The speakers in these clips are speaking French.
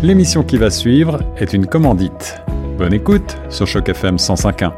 L'émission qui va suivre est une commandite. Bonne écoute sur Choc FM 105.1.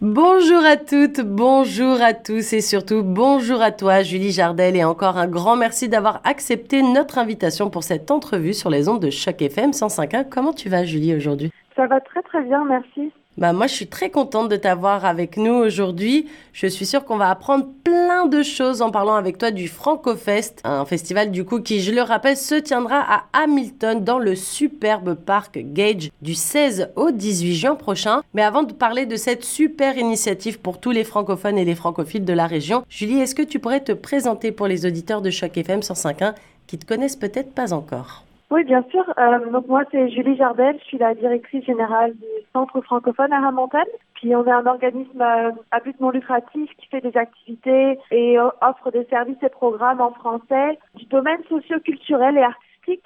Bonjour à toutes, bonjour à tous et surtout bonjour à toi Julie Jardel et encore un grand merci d'avoir accepté notre invitation pour cette entrevue sur les ondes de Choc FM 105.1. Comment tu vas Julie aujourd'hui? Ça va très très bien, merci. Bah moi, je suis très contente de t'avoir avec nous aujourd'hui. Je suis sûre qu'on va apprendre plein de choses en parlant avec toi du FrancoFest, un festival du coup qui, je le rappelle, se tiendra à Hamilton dans le superbe parc Gage du 16 au 18 juin prochain. Mais avant de parler de cette super initiative pour tous les francophones et les francophiles de la région, Julie, est-ce que tu pourrais te présenter pour les auditeurs de Choc FM 105.1 qui te connaissent peut-être pas encore? Oui, bien sûr. Euh, donc moi, c'est Julie Jardel. Je suis la directrice générale du Centre francophone à Ramontaine. Puis on est un organisme euh, à but non lucratif qui fait des activités et offre des services et programmes en français du domaine socio-culturel et artistique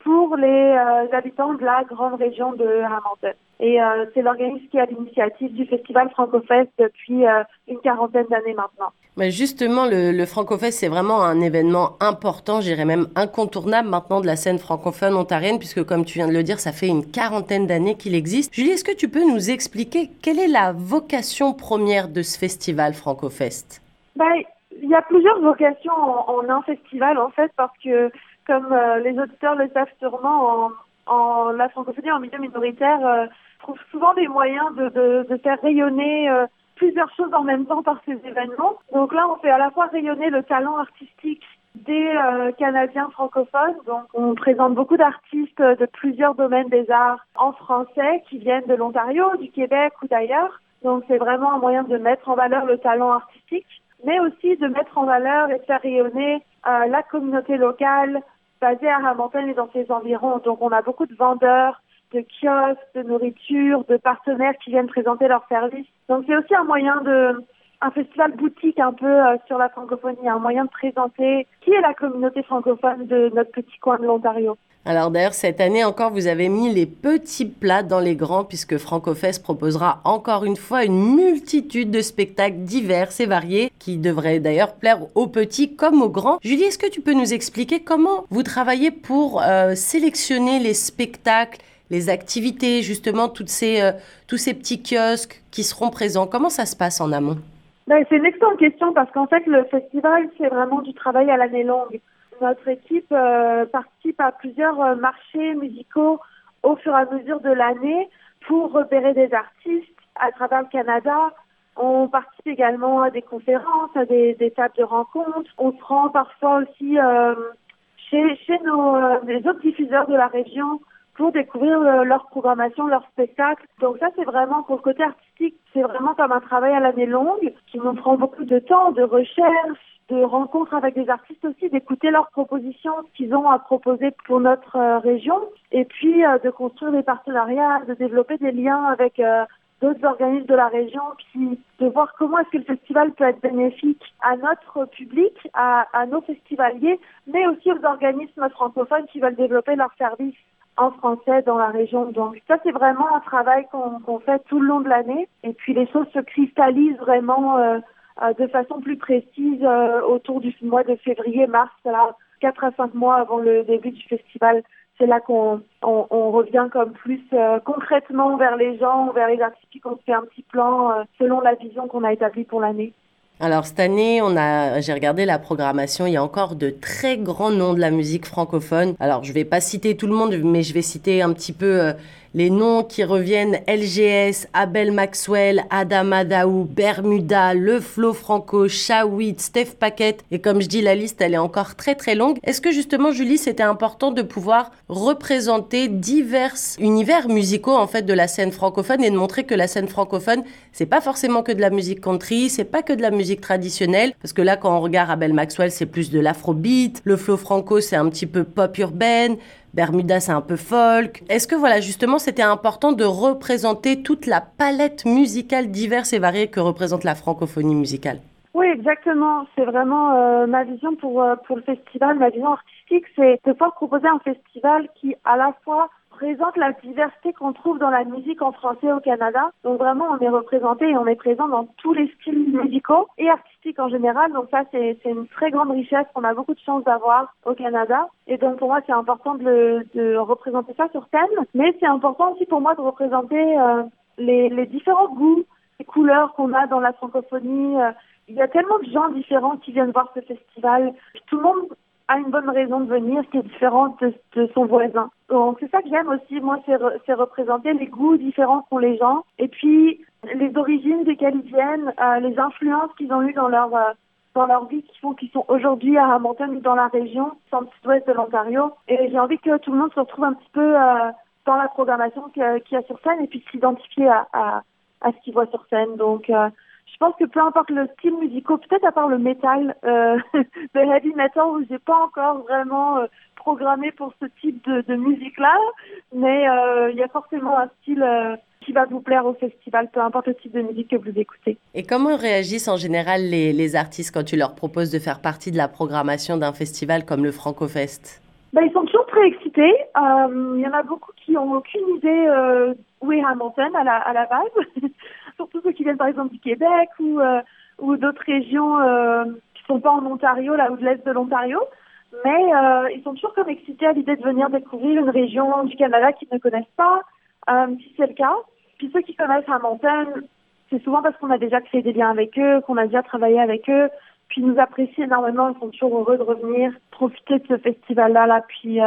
pour les euh, habitants de la grande région de Hamilton. Et euh, c'est l'organisme qui a l'initiative du Festival Francofest depuis euh, une quarantaine d'années maintenant. Mais justement, le, le Francofest, c'est vraiment un événement important, j'irais même incontournable maintenant de la scène francophone ontarienne, puisque comme tu viens de le dire, ça fait une quarantaine d'années qu'il existe. Julie, est-ce que tu peux nous expliquer quelle est la vocation première de ce festival Francofest? Ben, Il y a plusieurs vocations en, en un festival, en fait, parce que comme euh, les auditeurs le savent sûrement, en, en la francophonie en milieu minoritaire souvent des moyens de, faire rayonner euh, plusieurs choses en même temps par ces événements. Donc là, on fait à la fois rayonner le talent artistique des euh, Canadiens francophones. Donc on présente beaucoup d'artistes de plusieurs domaines des arts en français qui viennent de l'Ontario, du Québec ou d'ailleurs. Donc c'est vraiment un moyen de mettre en valeur le talent artistique, mais aussi de mettre en valeur et de faire rayonner euh, la communauté locale, basé à Hamilton et dans ses environs. Donc on a beaucoup de vendeurs, de kiosques, de nourriture, de partenaires qui viennent présenter leurs services. Donc c'est aussi un moyen de un festival boutique un peu euh, sur la francophonie, un moyen de présenter qui est la communauté francophone de notre petit coin de l'Ontario. Alors d'ailleurs, cette année encore, vous avez mis les petits plats dans les grands puisque FrancoFest proposera encore une fois une multitude de spectacles divers et variés qui devraient d'ailleurs plaire aux petits comme aux grands. Julie, est-ce que tu peux nous expliquer comment vous travaillez pour euh, sélectionner les spectacles les activités, justement, toutes ces, euh, tous ces petits kiosques qui seront présents Comment ça se passe en amont? Ben, C'est une excellente question parce qu'en fait, le festival, c'est vraiment du travail à l'année longue. Notre équipe euh, participe à plusieurs euh, marchés musicaux au fur et à mesure de l'année pour repérer des artistes à travers le Canada. On participe également à des conférences, à des, des tables de rencontres. On se rend parfois aussi chez, chez nos, les autres diffuseurs de la région pour découvrir leur programmation, leur spectacle. Donc ça, c'est vraiment pour le côté artistique, c'est vraiment comme un travail à l'année longue qui nous prend beaucoup de temps, de recherche, de rencontres avec des artistes aussi, d'écouter leurs propositions, qu'ils ont à proposer pour notre euh, région, et puis euh, de construire des partenariats, de développer des liens avec euh, d'autres organismes de la région, puis de voir comment est-ce que le festival peut être bénéfique à notre public, à, à nos festivaliers, mais aussi aux organismes francophones qui veulent développer leurs services en français dans la région. Donc ça, c'est vraiment un travail qu'on qu'on fait tout le long de l'année. Et puis les choses se cristallisent vraiment euh, euh, de façon plus précise euh, autour du mois de février-mars, là, 4 à 5 mois avant le début du festival. C'est là qu'on on, on revient comme plus euh, concrètement vers les gens, vers les artistes, qu'on se fait un petit plan euh, selon la vision qu'on a établie pour l'année. Alors cette année, on a, j'ai regardé la programmation, il y a encore de très grands noms de la musique francophone. Alors je vais pas citer tout le monde, mais je vais citer un petit peu euh, les noms qui reviennent LGS, Abel Maxwell, Adama Daou, Bermuda, Le Flo Franco, Shawit, Steph Paquette. Et comme je dis, la liste, elle est encore très très longue. Est-ce que justement, Julie, c'était important de pouvoir représenter divers univers musicaux en fait de la scène francophone et de montrer que la scène francophone, c'est pas forcément que de la musique country, c'est pas que de la musique traditionnelle? Parce que là, quand on regarde Abel Maxwell, c'est plus de l'afrobeat. Le Flo Franco, c'est un petit peu pop urbaine. Bermuda, c'est un peu folk. Est-ce que voilà, justement, c'était important de représenter toute la palette musicale diverse et variée que représente la francophonie musicale? Oui, exactement. C'est vraiment euh, ma vision pour, euh, pour le festival, ma vision artistique, c'est de pouvoir proposer un festival qui, à la fois, représente la diversité qu'on trouve dans la musique en français au Canada. Donc vraiment, on est représenté et on est présent dans tous les styles musicaux et artistiques en général. Donc ça, c'est une très grande richesse qu'on a beaucoup de chance d'avoir au Canada. Et donc pour moi, c'est important de, de, représenter ça sur scène. Mais c'est important aussi pour moi de représenter euh, les, les différents goûts, les couleurs qu'on a dans la francophonie. Euh, il y a tellement de gens différents qui viennent voir ce festival. Tout le monde a une bonne raison de venir qui est différente de, son voisin. Donc c'est ça que j'aime aussi, moi, c'est représenter les goûts différents qu'ont les gens et puis les origines desquelles ils viennent, euh, les influences qu'ils ont eues dans leur euh, dans leur vie qui font qu'ils sont aujourd'hui à Hamilton ou dans la région centre-sud-ouest de l'Ontario. Et j'ai envie que tout le monde se retrouve un petit peu euh, dans la programmation qu'il y a sur scène et puis s'identifier à, à, à, ce qu'ils voient sur scène. Donc je pense que peu importe le style musical, peut-être à part le metal, euh, le heavy metal, où j'ai pas encore vraiment euh, programmé pour ce type de, de musique-là, mais euh, il y a forcément un style euh, qui va vous plaire au festival, peu importe le type de musique que vous écoutez. Et comment réagissent en général les, les artistes quand tu leur proposes de faire partie de la programmation d'un festival comme le FrancoFest? Ben, ils sont toujours très excités. Il y en a beaucoup qui ont aucune idée où est Hamilton à la, à la base. Surtout ceux qui viennent par exemple du Québec ou, euh, ou d'autres régions euh, qui sont pas en Ontario, là ou de l'Est de l'Ontario. Mais euh, ils sont toujours comme excités à l'idée de venir découvrir une région du Canada qu'ils ne connaissent pas, si c'est le cas. Puis ceux qui connaissent Hamilton, c'est souvent parce qu'on a déjà créé des liens avec eux, qu'on a déjà travaillé avec eux, puis ils nous apprécient énormément, ils sont toujours heureux de revenir, profiter de ce festival-là, là, puis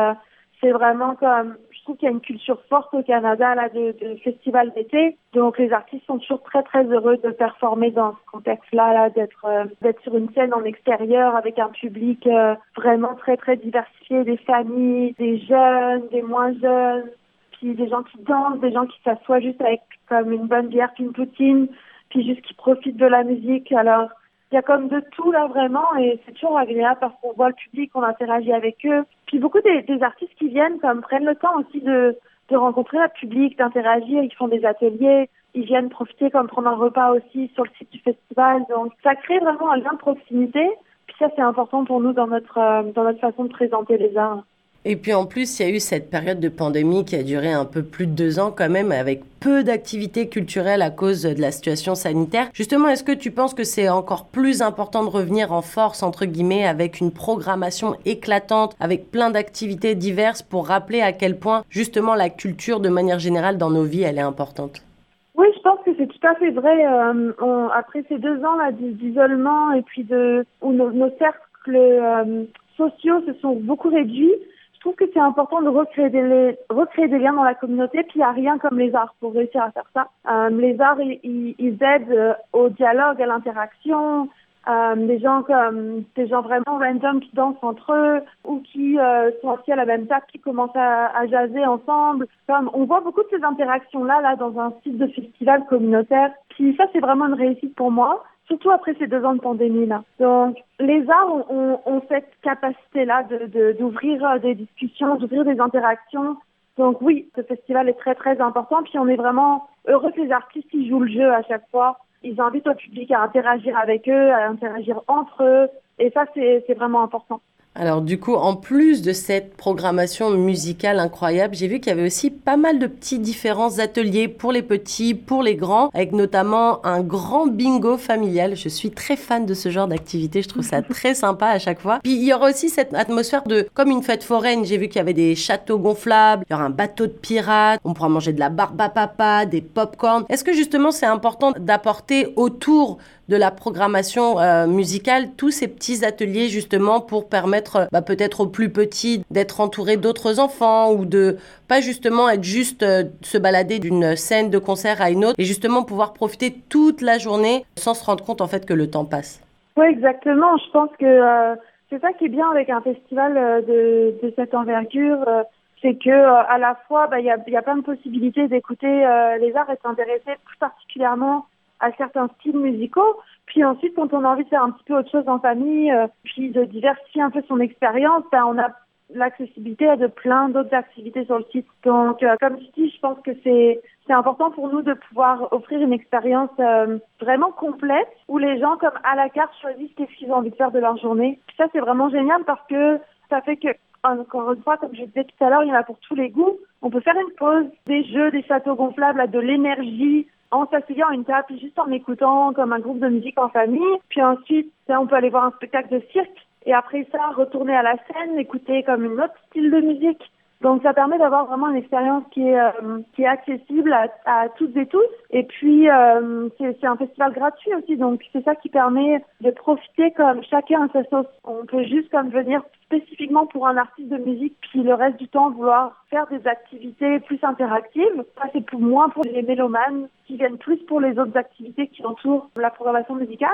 c'est vraiment comme trouve qu'il y a une culture forte au Canada là de, de festival d'été. Donc les artistes sont toujours très très heureux de performer dans ce contexte-là, euh, d'être sur une scène en extérieur avec un public euh, vraiment très très diversifié, des familles, des jeunes, des moins jeunes, puis des gens qui dansent, des gens qui s'assoient juste avec comme une bonne bière, une poutine, puis juste qui profitent de la musique. Alors il y a comme de tout là vraiment et c'est toujours agréable parce qu'on voit le public, on interagit avec eux. Puis beaucoup des, artistes qui viennent comme prennent le temps aussi de, de rencontrer le public, d'interagir, ils font des ateliers, ils viennent profiter comme prendre un repas aussi sur le site du festival. Donc ça crée vraiment un lien de proximité. Puis ça c'est important pour nous dans notre euh, dans notre façon de présenter les arts. Et puis en plus, il y a eu cette période de pandémie qui a duré un peu plus de deux ans quand même, avec peu d'activités culturelles à cause de la situation sanitaire. Justement, est-ce que tu penses que c'est encore plus important de revenir en force, entre guillemets, avec une programmation éclatante, avec plein d'activités diverses pour rappeler à quel point justement la culture de manière générale dans nos vies, elle est importante? Oui, je pense que c'est tout à fait vrai. Euh, après ces deux ans d'isolement et puis de où nos, cercles euh, sociaux se sont beaucoup réduits, trouve que c'est important de recréer des, liens dans la communauté, puis il n'y a rien comme les arts pour réussir à faire ça. Euh, les arts, ils, aident euh, au dialogue, à l'interaction, euh, des gens comme des gens vraiment random qui dansent entre eux ou qui sont assis à la même table qui commencent à, jaser ensemble. On voit beaucoup de ces interactions là là dans un site de festival communautaire. Puis ça c'est vraiment une réussite pour moi surtout après ces deux ans de pandémie là. Donc les arts ont, ont, cette capacité là de d'ouvrir de, euh, des discussions, d'ouvrir des interactions. Donc oui, ce festival est très très important. Puis on est vraiment heureux que les artistes ils jouent le jeu à chaque fois. Ils invitent au public à interagir avec eux, à interagir entre eux. Et ça c'est vraiment important. Alors du coup, en plus de cette programmation musicale incroyable, j'ai vu qu'il y avait aussi pas mal de petits différents ateliers pour les petits, pour les grands, avec notamment un grand bingo familial. Je suis très fan de ce genre d'activité, je trouve ça très sympa à chaque fois. Puis il y aura aussi cette atmosphère de comme une fête foraine. J'ai vu qu'il y avait des châteaux gonflables, il y aura un bateau de pirates, on pourra manger de la barbe à papa, des pop-corn. Est-ce que justement c'est important d'apporter autour de la programmation euh, musicale, tous ces petits ateliers justement pour permettre bah, peut-être aux plus petits d'être entourés d'autres enfants ou de pas justement être juste euh, se balader d'une scène de concert à une autre et justement pouvoir profiter toute la journée sans se rendre compte en fait que le temps passe. Oui, exactement. Je pense que euh, c'est ça qui est bien avec un festival de, cette envergure c'est que à la fois bah, il y, a, plein de possibilités d'écouter les arts et s'intéresser plus particulièrement à certains styles musicaux. Puis ensuite, quand on a envie de faire un petit peu autre chose en famille, euh, puis de diversifier un peu son expérience, ben, on a l'accessibilité à de plein d'autres activités sur le site. Donc, euh, comme je dis, je pense que c'est c'est important pour nous de pouvoir offrir une expérience euh, vraiment complète où les gens, comme à la carte, choisissent qu'est-ce qu'ils ont envie de faire de leur journée. ça, c'est vraiment génial parce que ça fait que encore une fois, comme je disais tout à l'heure, il y en a pour tous les goûts. On peut faire une pause, des jeux, des châteaux gonflables, de l'énergie, en s'asseyant à une table, juste en écoutant comme un groupe de musique en famille. Puis ensuite, on peut aller voir un spectacle de cirque. Et après ça, retourner à la scène, écouter comme une autre style de musique. Donc ça permet d'avoir vraiment une expérience qui est euh, qui est accessible à, toutes et tous. Et puis euh, c'est un festival gratuit aussi, donc c'est ça qui permet de profiter comme chacun à sa sauce. On peut juste comme venir spécifiquement pour un artiste de musique, puis le reste du temps vouloir faire des activités plus interactives. Ça c'est pour moins pour les mélomanes qui viennent plus pour les autres activités qui entourent la programmation musicale.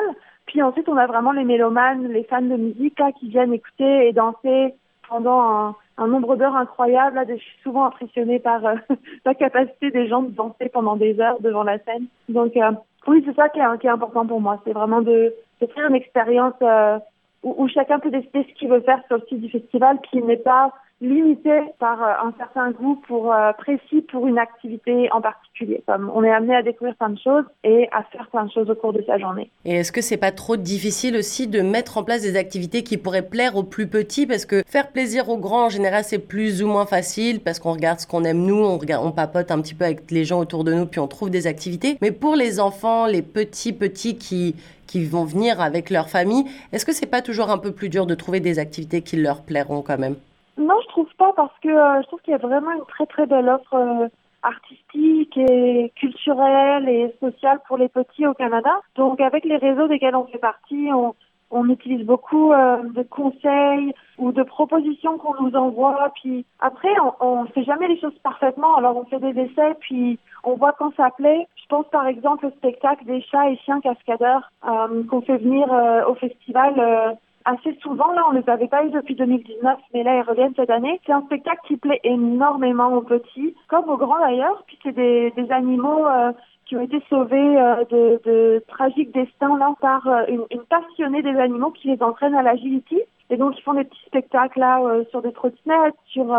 Puis ensuite on a vraiment les mélomanes, les fans de musique qui viennent écouter et danser pendant un nombre d'heures incroyable. Là, je suis souvent impressionnée par euh, la capacité des gens de danser pendant des heures devant la scène. Donc euh, oui, c'est ça qui est, qui est, important pour moi. C'est vraiment de, de faire une expérience euh, où, chacun peut décider ce qu'il veut faire sur le site du festival, qui n'est pas limité par euh, un certain goût pour euh, précis pour une activité en particulier. On est amené à découvrir plein de choses et à faire plein de choses au cours de sa journée. Et est-ce que c'est pas trop difficile aussi de mettre en place des activités qui pourraient plaire aux plus petits? Parce que faire plaisir aux grands en général c'est plus ou moins facile parce qu'on regarde ce qu'on aime nous, on on papote un petit peu avec les gens autour de nous puis on trouve des activités. Mais pour les enfants, les petits petits qui qui vont venir avec leur famille, est-ce que c'est pas toujours un peu plus dur de trouver des activités qui leur plairont quand même? Non, je trouve pas parce que euh, je trouve qu'il y a vraiment une très très belle offre euh, artistique et culturelle et sociale pour les petits au Canada. Donc avec les réseaux desquels on fait partie, on, on utilise beaucoup euh, de conseils ou de propositions qu'on nous envoie. Puis après, on, ne fait jamais les choses parfaitement. Alors on fait des essais, puis on voit quand ça plaît. Je pense par exemple au spectacle des chats et chiens cascadeurs qu'on fait venir au festival assez souvent. Là, on les avait pas eu depuis 2019, mais là, ils reviennent cette année. C'est un spectacle qui plaît énormément aux petits, comme aux grands d'ailleurs. Puis c'est des, des animaux euh, qui ont été sauvés euh, de, de tragiques destins là par euh, une, une, passionnée des animaux qui les entraîne à l'agility. Et donc, ils font des petits spectacles là sur des trottinettes, sur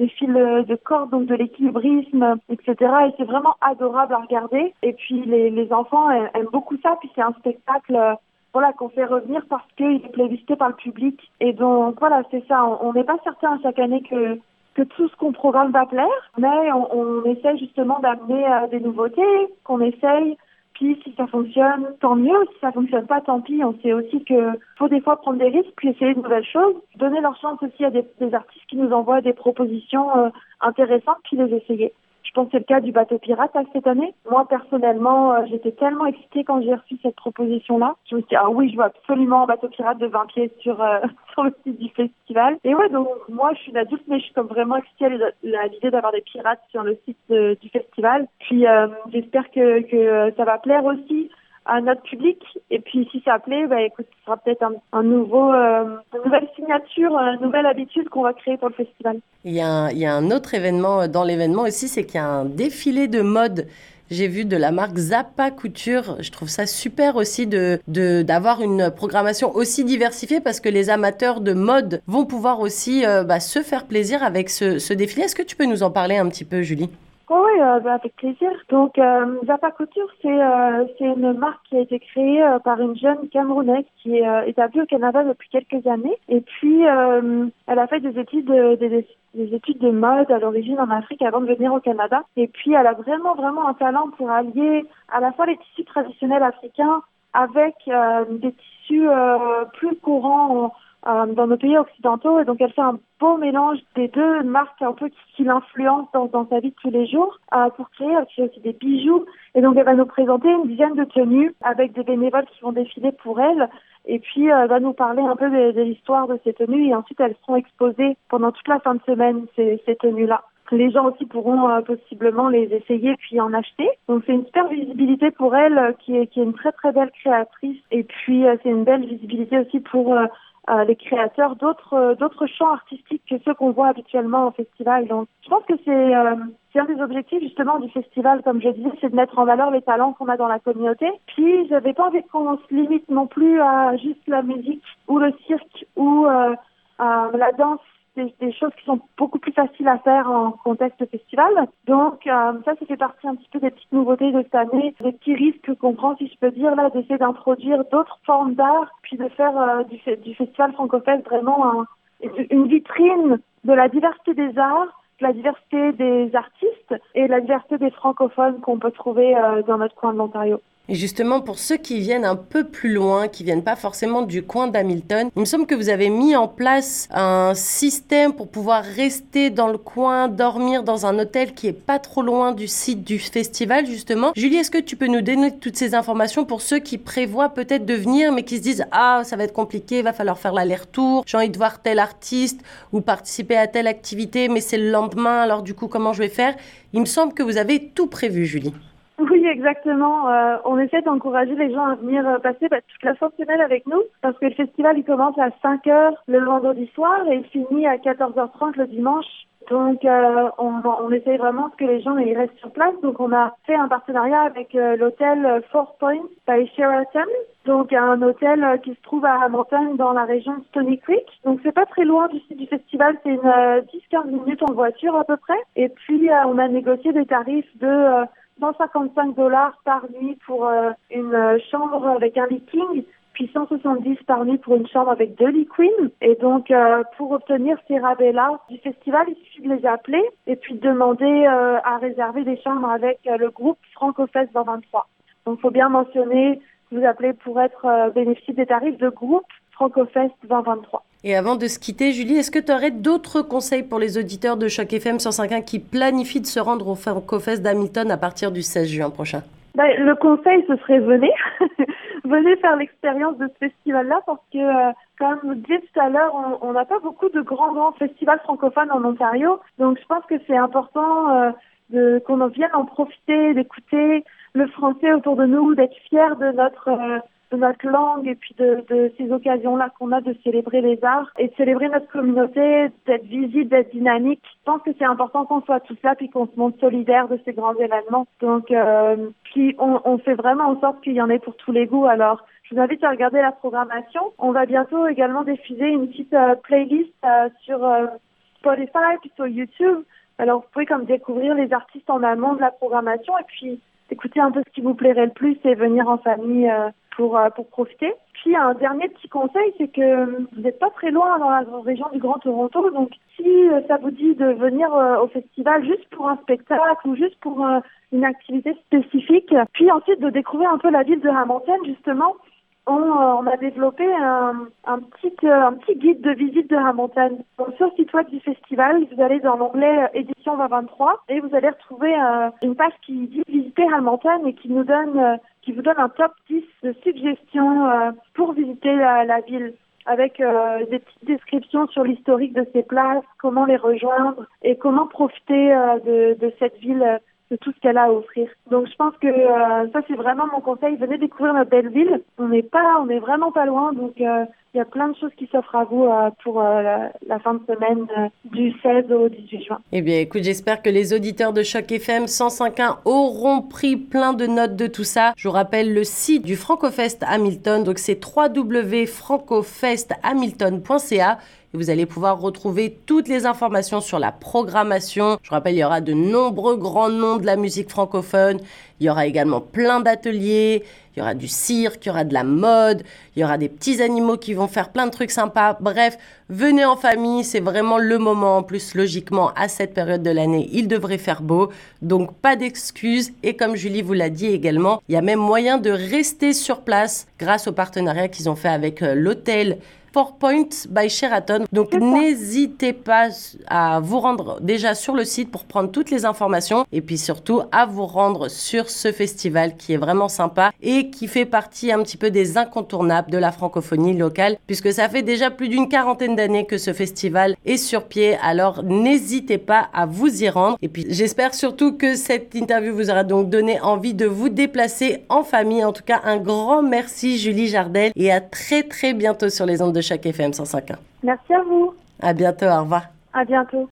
des fils de corde, donc de l'équilibrisme, etc. Et c'est vraiment adorable à regarder. Et puis les, les enfants aiment beaucoup ça. Puis c'est un spectacle voilà, qu'on fait revenir parce qu'il est plébiscité par le public. Et donc, voilà, c'est ça. On n'est pas certain chaque année que, que tout ce qu'on programme va plaire, mais on, on essaie justement d'amener euh, des nouveautés, qu'on essaye. Puis si ça fonctionne, tant mieux. Si ça fonctionne pas, tant pis. On sait aussi que faut des fois prendre des risques, puis essayer de nouvelles choses. Donner leur chance aussi à des, des artistes qui nous envoient des propositions euh, intéressantes, puis les essayer. Je pense que c'est le cas du bateau pirate cette année. Moi, personnellement, euh, j'étais tellement excitée quand j'ai reçu cette proposition-là. Je me suis dit, ah oui, je veux absolument un bateau pirate de 20 pieds sur, euh, sur le site du festival. Et ouais, donc moi, je suis une adulte, mais je suis comme vraiment excitée à l'idée d'avoir des pirates sur le site du festival. Puis euh, j'espère que, que ça va plaire aussi à notre public. Et puis si ça plaît, bah, écoute, ce sera peut-être un, nouveau, euh, une nouvelle signature, une nouvelle habitude qu'on va créer pour le festival. Il y a un, autre événement euh, dans l'événement aussi, c'est qu'il y a un défilé de mode. J'ai vu de la marque Zappa Couture. Je trouve ça super aussi de d'avoir une programmation aussi diversifiée parce que les amateurs de mode vont pouvoir aussi euh, bah, se faire plaisir avec ce défilé. Est-ce que tu peux nous en parler un petit peu, Julie? Oui, euh, bah, avec plaisir. Donc, euh, Zappa Couture, c'est euh, une marque qui a été créée euh, par une jeune Camerounaise qui est euh, établie au Canada depuis quelques années. Et puis, elle a fait des études de, des, des études de mode à l'origine en Afrique avant de venir au Canada. Et puis, elle a vraiment, vraiment un talent pour allier à la fois les tissus traditionnels africains avec des tissus plus courants euh, dans nos pays occidentaux. Et donc, elle fait un beau mélange des deux marques un peu qui, qui l'influencent dans, dans, sa vie de tous les jours euh, pour créer. Aussi des bijoux. Et donc, elle va nous présenter une dizaine de tenues avec des bénévoles qui vont défiler pour elle. Et puis, euh, elle va nous parler un peu de, de l'histoire de ces tenues. Et ensuite, elles seront exposées pendant toute la fin de semaine, ces, ces tenues-là. Les gens aussi pourront euh, possiblement les essayer puis en acheter. Donc c'est une super visibilité pour elle euh, qui est qui est une très très belle créatrice et puis c'est une belle visibilité aussi pour euh, les créateurs d'autres euh, d'autres champs artistiques que ceux qu'on voit habituellement au festival. Donc, je pense que c'est euh, un des objectifs justement du festival, comme je disais, c'est de mettre en valeur les talents qu'on a dans la communauté. Puis, j'avais pas envie qu'on se limite non plus à juste la musique ou le cirque ou la danse des, des, choses qui sont beaucoup plus faciles à faire en contexte festival. Donc euh, ça, ça fait partie un petit peu des petites nouveautés de cette année, des petits risques qu'on prend, si je peux dire, là, d'essayer d'introduire d'autres formes d'art, puis de faire euh, du, du, festival francophone vraiment un, une vitrine de la diversité des arts, de la diversité des artistes et de la diversité des francophones qu'on peut trouver euh, dans notre coin de l'Ontario. Et justement, pour ceux qui viennent un peu plus loin, qui viennent pas forcément du coin d'Hamilton, il me semble que vous avez mis en place un système pour pouvoir rester dans le coin, dormir dans un hôtel qui est pas trop loin du site du festival, justement. Julie, est-ce que tu peux nous donner toutes ces informations pour ceux qui prévoient peut-être de venir, mais qui se disent, ah, ça va être compliqué, va falloir faire l'aller-retour, j'ai envie de voir tel artiste ou participer à telle activité, mais c'est le lendemain, alors du coup, comment je vais faire? Il me semble que vous avez tout prévu, Julie. Oui, exactement. Euh, on essaie d'encourager les gens à venir euh, passer bah, toute la fin de semaine avec nous parce que le festival il commence à 5 heures le vendredi soir et il finit à 14h30 le dimanche. Donc euh, on, on essaye vraiment que les gens ils restent sur place. Donc on a fait un partenariat avec l'hôtel Four Points by Sheraton. Donc un hôtel qui se trouve à Hamilton dans la région de Stony Creek. Donc c'est pas très loin du site du festival, c'est une 10-15 minutes en voiture à peu près. Et puis on a négocié des tarifs de 155 dollars par nuit pour euh, une euh, chambre avec un lit king, puis 170 par nuit pour une chambre avec deux lits queen. Et donc, euh, pour obtenir ces rabais-là du festival, il suffit de les appeler et puis de demander à réserver des chambres avec le groupe FrancoFest 2023. Donc, faut bien mentionner que vous appelez pour être bénéficiaire des tarifs de groupe FrancoFest 2023. Et avant de se quitter, Julie, est-ce que tu aurais d'autres conseils pour les auditeurs de Choc FM 105.1 qui planifient de se rendre au FrancoFest d'Hamilton à partir du 16 juin prochain? Ben, Le conseil, ce serait venez. venez faire l'expérience de ce festival-là parce que, euh, comme vous disiez tout à l'heure, on n'a pas beaucoup de grands, grands festivals francophones en Ontario. Donc, je pense que c'est important euh, de, qu'on vienne en profiter, d'écouter le français autour de nous, d'être fiers de notre... Euh, de notre langue et puis de, ces occasions-là qu'on a de célébrer les arts et de célébrer notre communauté, d'être visible, d'être dynamique. Je pense que c'est important qu'on soit tous là puis qu'on se montre solidaire de ces grands événements. Donc, euh, puis on, on fait vraiment en sorte qu'il y en ait pour tous les goûts. Alors, je vous invite à regarder la programmation. On va bientôt également diffuser une petite euh, playlist euh, sur euh, Spotify puis sur YouTube. Alors, vous pouvez comme découvrir les artistes en amont de la programmation et puis écouter un peu ce qui vous plairait le plus et venir en famille pour, euh, pour profiter. Puis un dernier petit conseil, c'est que vous n'êtes pas très loin dans la région du Grand Toronto, donc si euh, ça vous dit de venir euh, au festival juste pour un spectacle ou juste pour une activité spécifique, puis ensuite de découvrir un peu la ville de Hamilton justement, on, on, a développé un, un, petit, un petit guide de visite de Hamilton. Donc, sur le site web du festival, vous allez dans l'onglet édition 2023 et vous allez retrouver une page qui dit visiter Hamilton et qui nous donne qui vous donne un top 10 de suggestions euh, pour visiter la, ville avec euh, des petites descriptions sur l'historique de ces places, comment les rejoindre et comment profiter euh, de, de, cette ville, de tout ce qu'elle a à offrir. Donc je pense que ça c'est vraiment mon conseil. Venez découvrir notre belle ville. On n'est pas, on est vraiment pas loin. Donc il y a plein de choses qui s'offrent à vous euh, pour euh, la, fin de semaine euh, du 16 au 18 juin. Eh bien, écoute, j'espère que les auditeurs de Choc FM 105.1 auront pris plein de notes de tout ça. Je vous rappelle le site du Francofest Hamilton, donc c'est www.francofesthamilton.ca vous allez pouvoir retrouver toutes les informations sur la programmation. Je rappelle, il y aura de nombreux grands noms de la musique francophone. Il y aura également plein d'ateliers. Il y aura du cirque, il y aura de la mode, il y aura des petits animaux qui vont faire plein de trucs sympas. Bref, venez en famille, c'est vraiment le moment. En plus, logiquement, à cette période de l'année, il devrait faire beau. Donc, pas d'excuses. Et comme Julie vous l'a dit également, il y a même moyen de rester sur place grâce au partenariat qu'ils ont fait avec euh, l'hôtel Four Points by Sheraton. Donc n'hésitez pas à vous rendre déjà sur le site pour prendre toutes les informations et puis surtout à vous rendre sur ce festival qui est vraiment sympa et qui fait partie un petit peu des incontournables de la francophonie locale puisque ça fait déjà plus d'une quarantaine d'années que ce festival est sur pied. Alors n'hésitez pas à vous y rendre et puis j'espère surtout que cette interview vous aura donc donné envie de vous déplacer en famille. En tout cas, un grand merci Julie Jardel et à très très bientôt sur les ondes de chaque FM 105.1. Merci à vous. À bientôt, au revoir. À bientôt.